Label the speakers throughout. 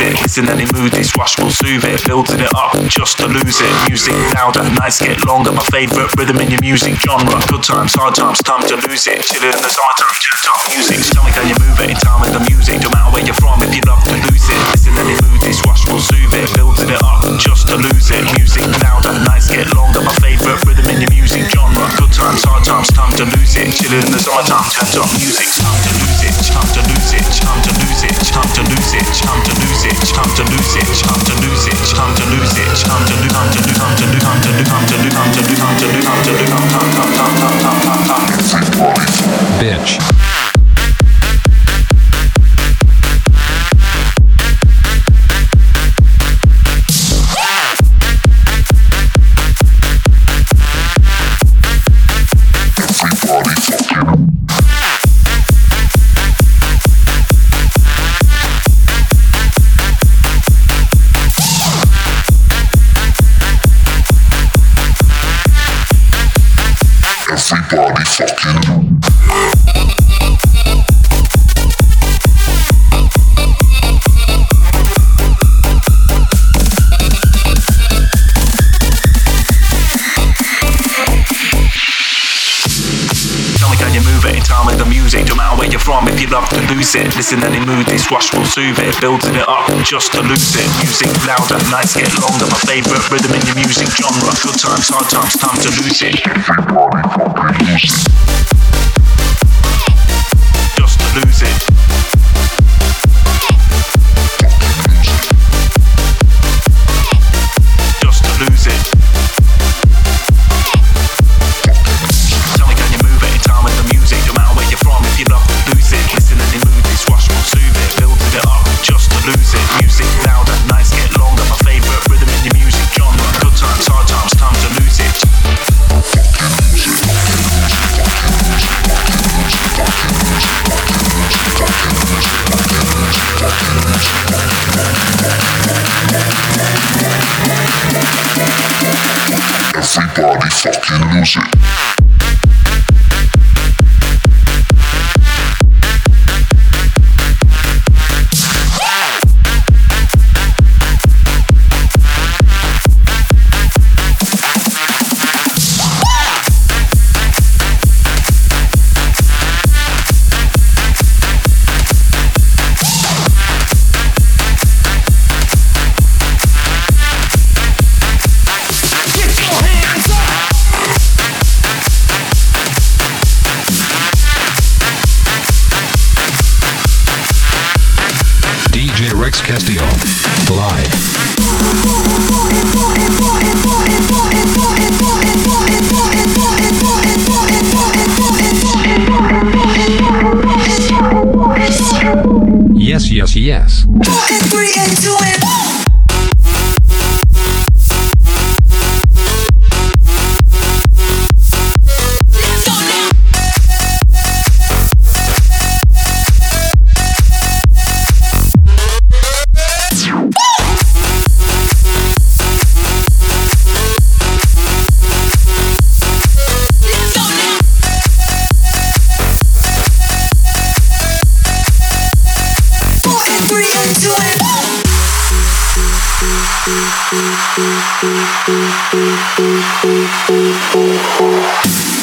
Speaker 1: Lose it. Any mood, this rush will soothe it. Building it up just to lose it. Music louder, nights get longer. My favorite rhythm in your music genre. Good times, hard times, time to lose it. Chilling in the summertime, turned up music. So tell me, can you move it in time with the music? No matter where you're from, if you love to lose it. Listen any mood, this rush will soothe it. Building it up just to lose it. Music louder, nights get longer. My favorite rhythm in your music genre. Good times, hard times, time to lose it. Chilling in the summertime, turned up music. Time to lose it, time to lose it, time to lose it, time to lose it, time to lose it, time to lose it, time to lose it, time to lose it, time to lose, it, time to lose, time rush will soothe it. Building it up just to lose it. Music louder, nights get longer. My favorite rhythm in your music genre. Good times, hard times, time to lose it. Just to lose it. Thank you.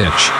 Speaker 2: Bitch.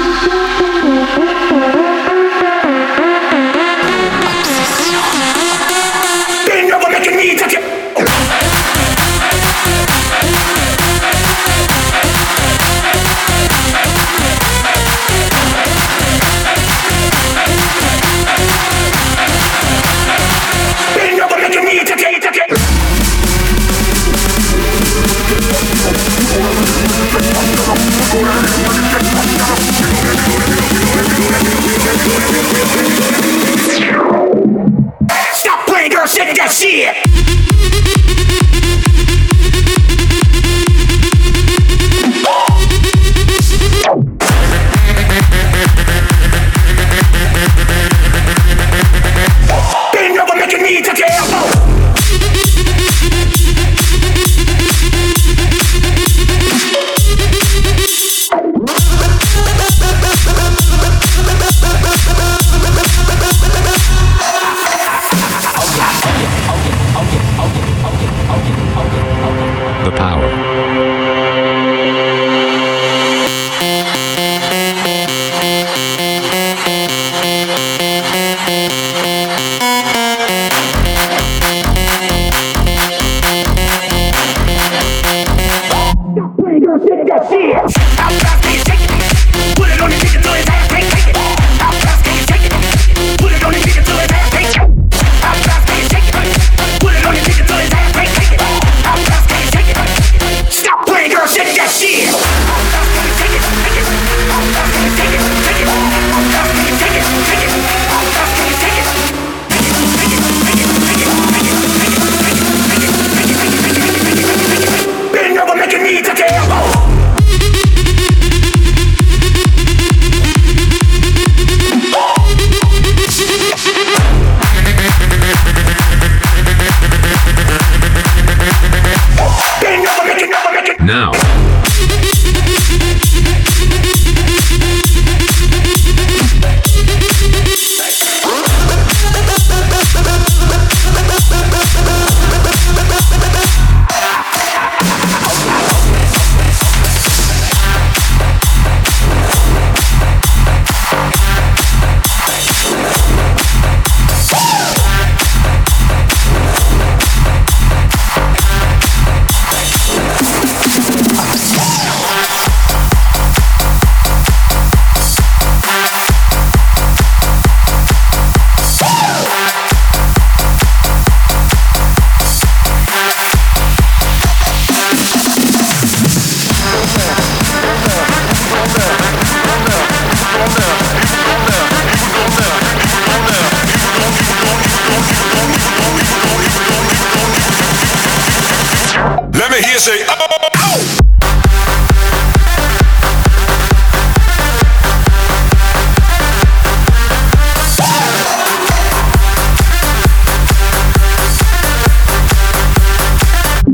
Speaker 3: Shit.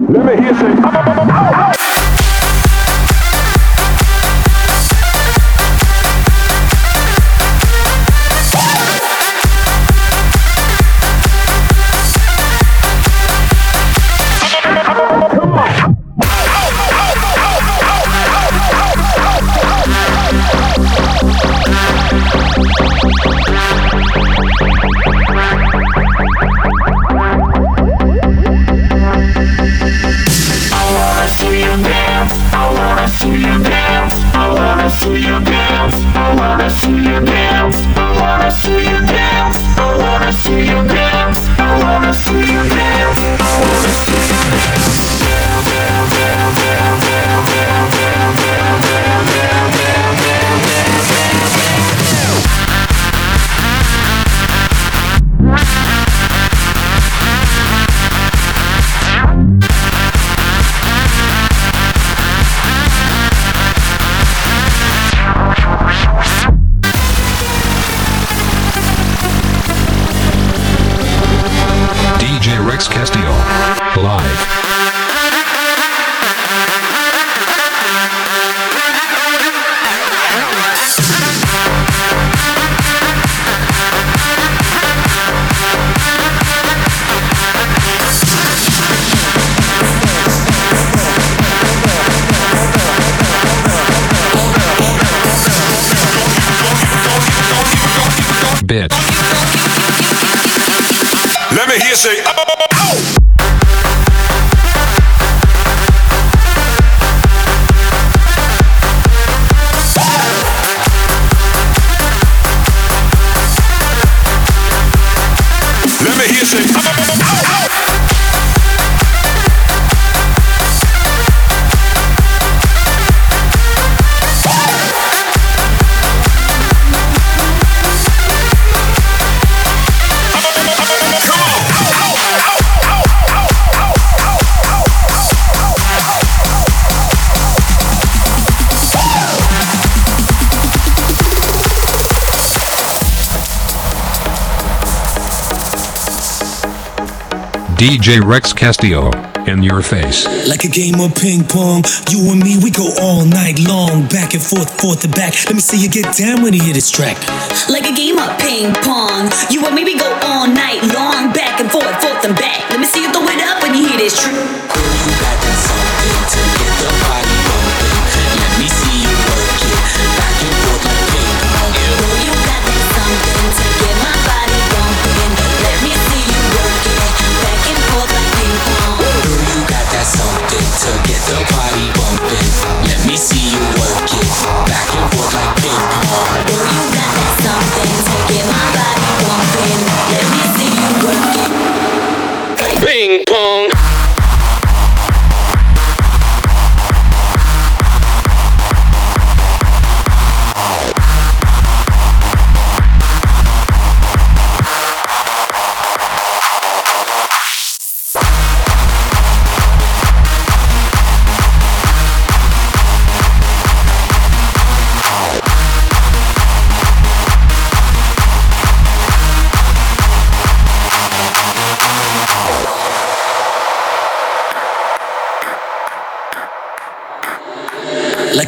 Speaker 2: Let me hear you say, Let me hear say,
Speaker 4: DJ Rex Castillo. In your face.
Speaker 5: Like a game of ping pong, you and me, we go all night long, back and forth, forth and back. Let me see you get down when you hear this track.
Speaker 6: Like a game of ping pong. You and me, we go all night long, back and forth, forth and back. Let me see you throw it up when you hear this trick.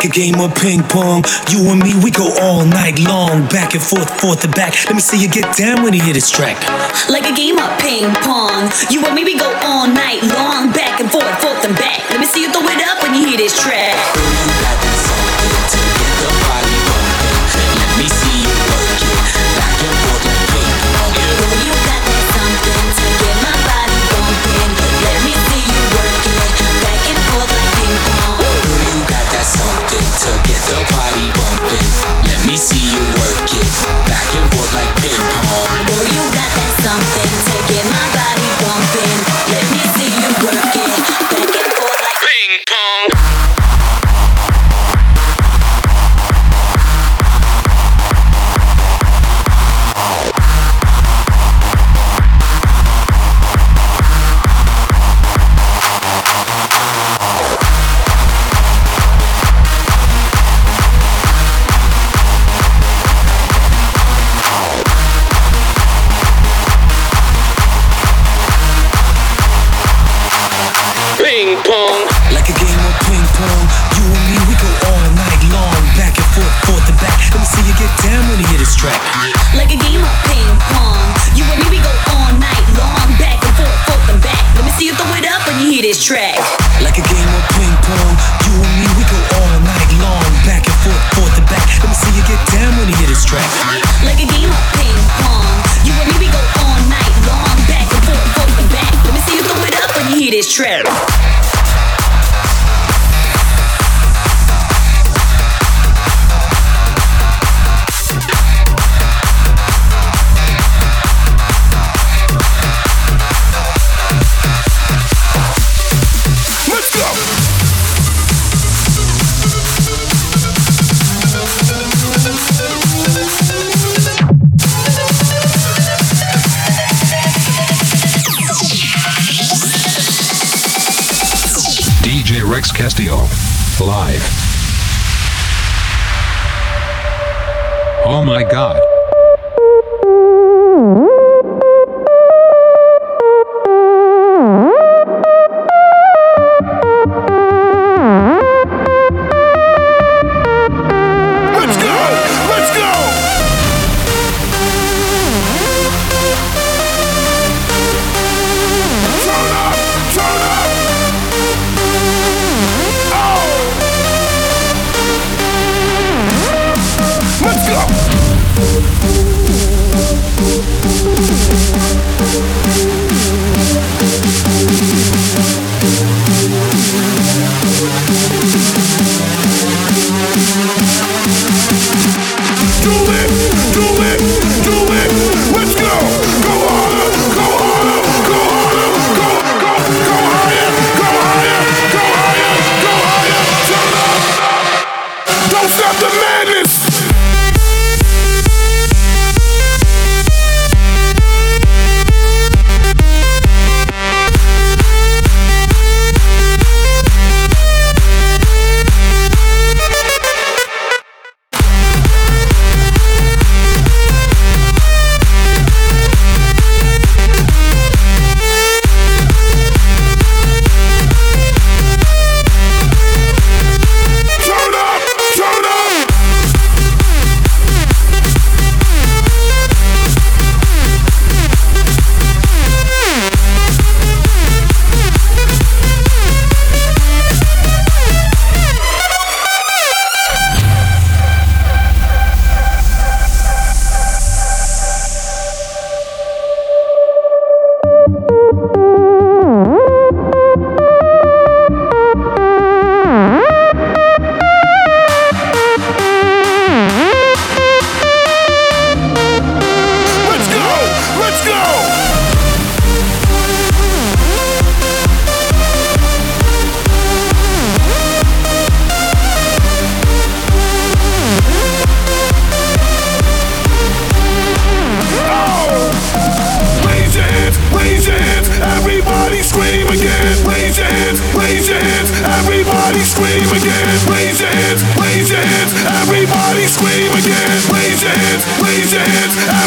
Speaker 5: A game of ping pong, you and me, we go all night long, back and forth, forth and back. Let me see you get down when you hear this track.
Speaker 6: Like a game of ping pong. You and me, we go all night long, back and forth, forth and back. Let me see you throw it up when you hear this track.
Speaker 4: Radio live. Oh my god.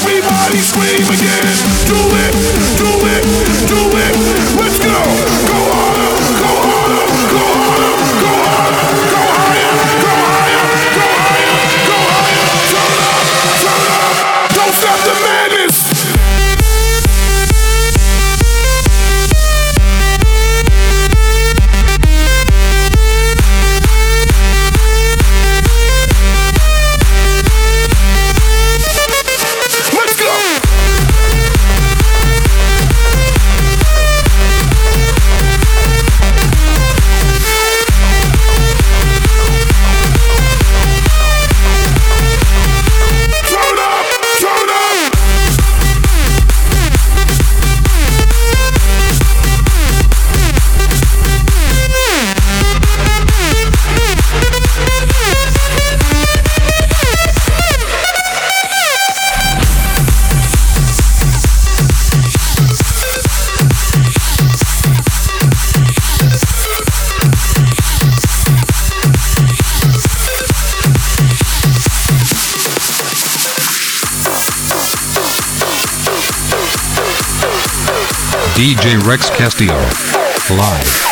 Speaker 7: Everybody scream again. Do it, do it, do it.
Speaker 4: Rex Castillo. Live.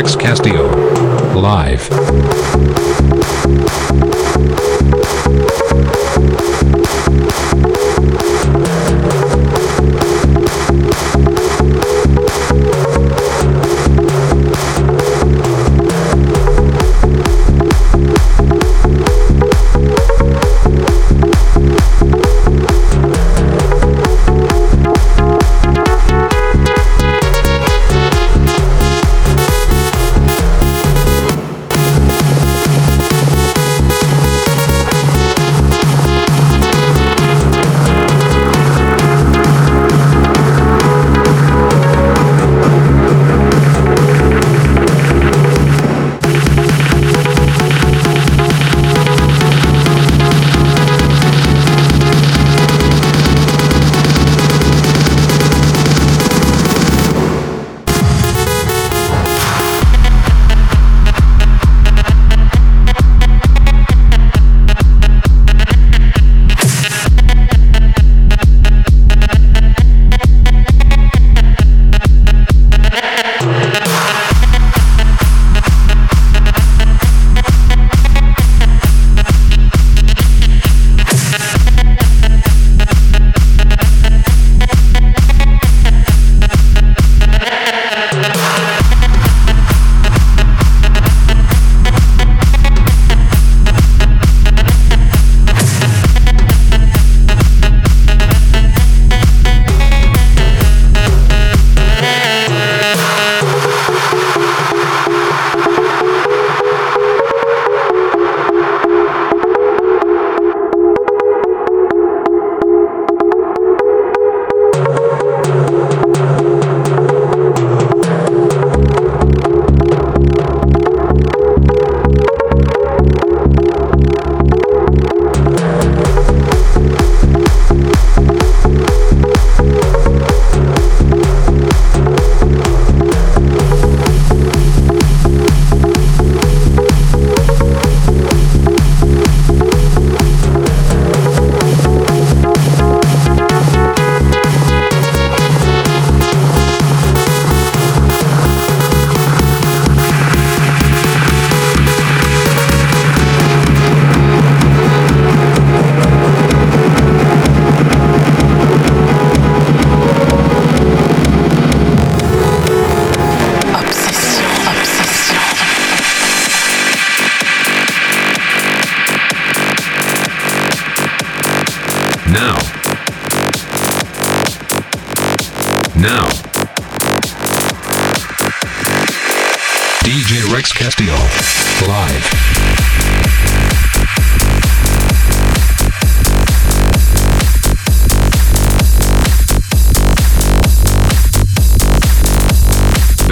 Speaker 2: Rex Castillo. Live.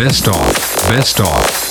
Speaker 4: Best of. Best
Speaker 7: of.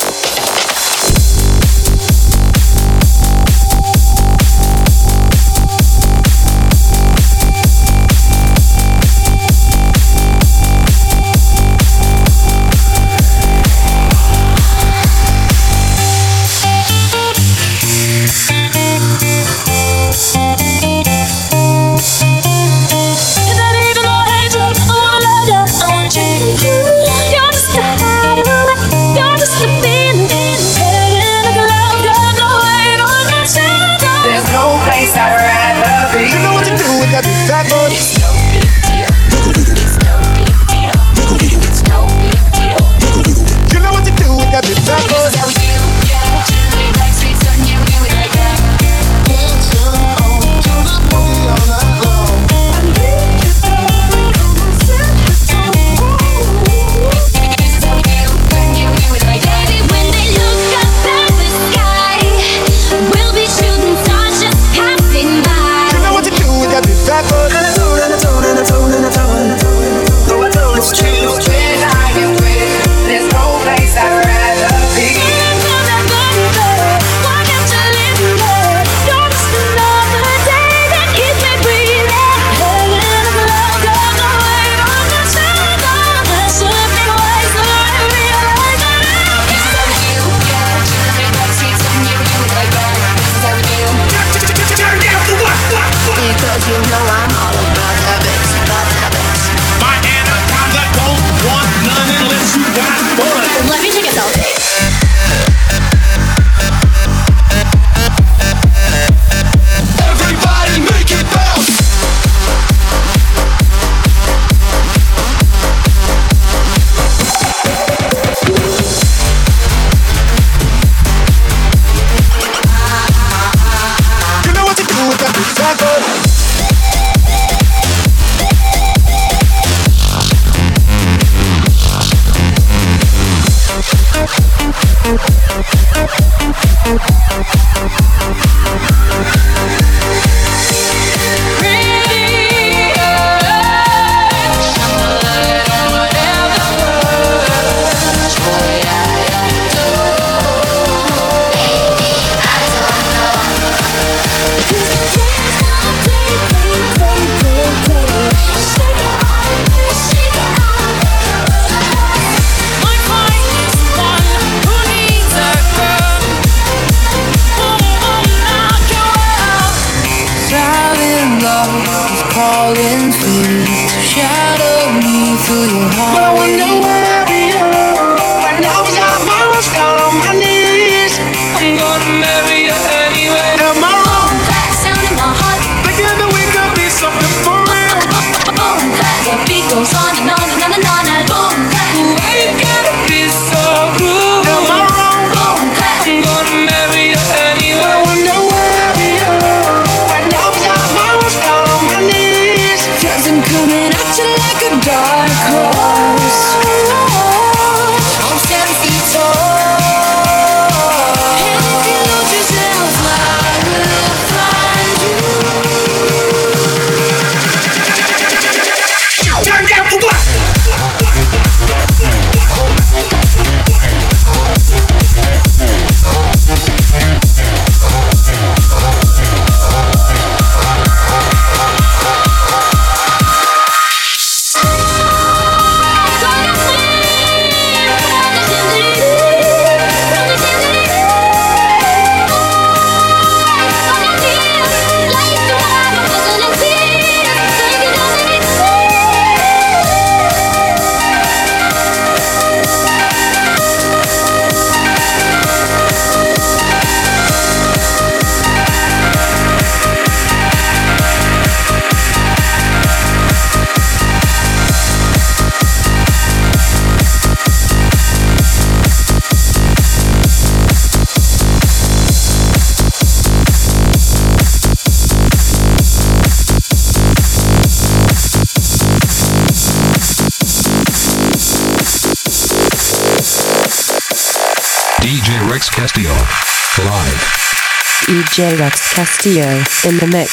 Speaker 2: DJ Rex Castillo
Speaker 8: in the mix.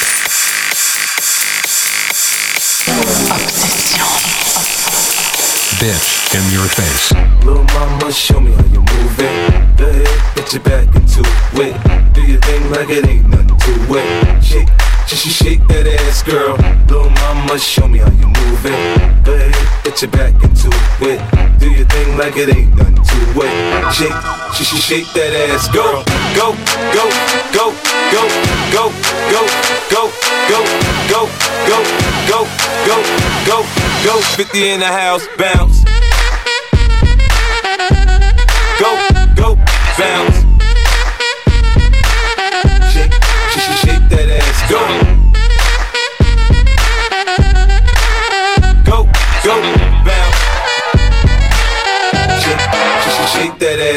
Speaker 2: Bitch in your face.
Speaker 1: Little mama, show me how you move it. Go ahead, put your back into it. Do your thing like it ain't nothing to it. Shake, shake, shake, shake that ass, girl. Little mama, show me how you move it. Go ahead, put your back into it. Do your thing like it ain't nothing to it. Shake, shake, shake, shake that ass, girl. Go, go, go, go, go, go, go, go, go, go, go, go, go, go. 50 in the house, bounce. Go, go, bounce.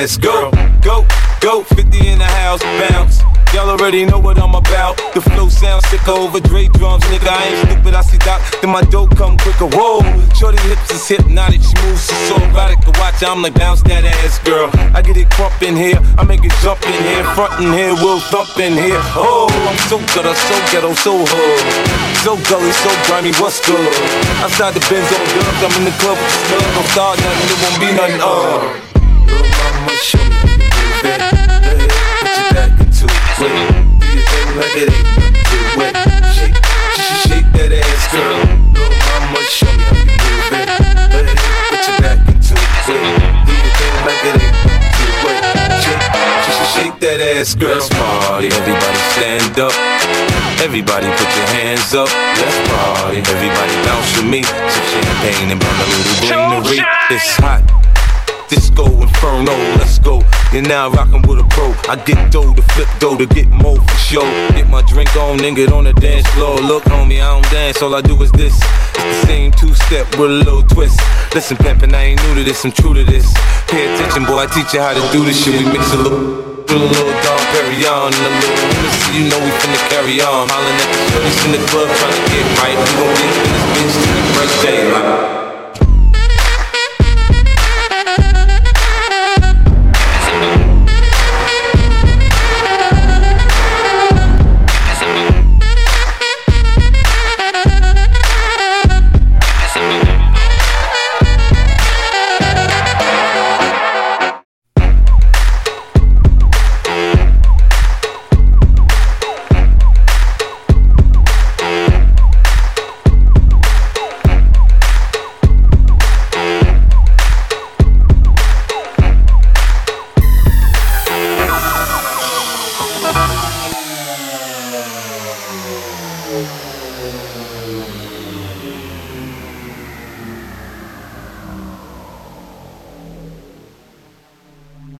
Speaker 1: That ass. Go, go, go. 50 in the house, bounce. Y'all already know what I'm about. The flow sounds sick over Dre drums, nigga. I ain't stupid, I see Doc. Then my dope come quicker. Whoa, shorty hips is hypnotic, she moves, she's so erotic to watch. I'm like bounce that ass, girl. I get it crump in here, I make it jump in here, front in here, we'll thump in here. Oh, I'm so good, I'm so ghetto, so hood, so gully, so grimy. What's good? Outside the Benz on dubs, I'm in the club with the snug. Don't start it won't be nothing. Uh. Little mama, show me how you move it. Go ahead, put your back into it. Do your thing like it ain't nothing it. Shake, shake, shake that ass, girl. Little mama, show me how you move it. Go ahead, put your back into it. Do your thing like it ain't nothing it. Shake, shake, shake that ass, girl. Let's party, everybody stand up. Everybody put your hands up. Let's party, everybody bounce with me. Some champagne and burn a little greenery. It's hot. Disco Inferno, let's go. You're now rockin' with a pro. I get dough to flip dough to get more for show. Get my drink on, then get on the dance floor. Look, homie, I don't dance, all I do is this. It's the same two step with a little twist. Listen, pimpin', I ain't new to this, I'm true to this. Pay attention, boy, I teach you how to do this shit. We mix a little. A little Dom Perignon and a little Hennessy, you know we finna carry on. Hollin' at the in the club tryna get right. We gon' get this bitch the first day. Like,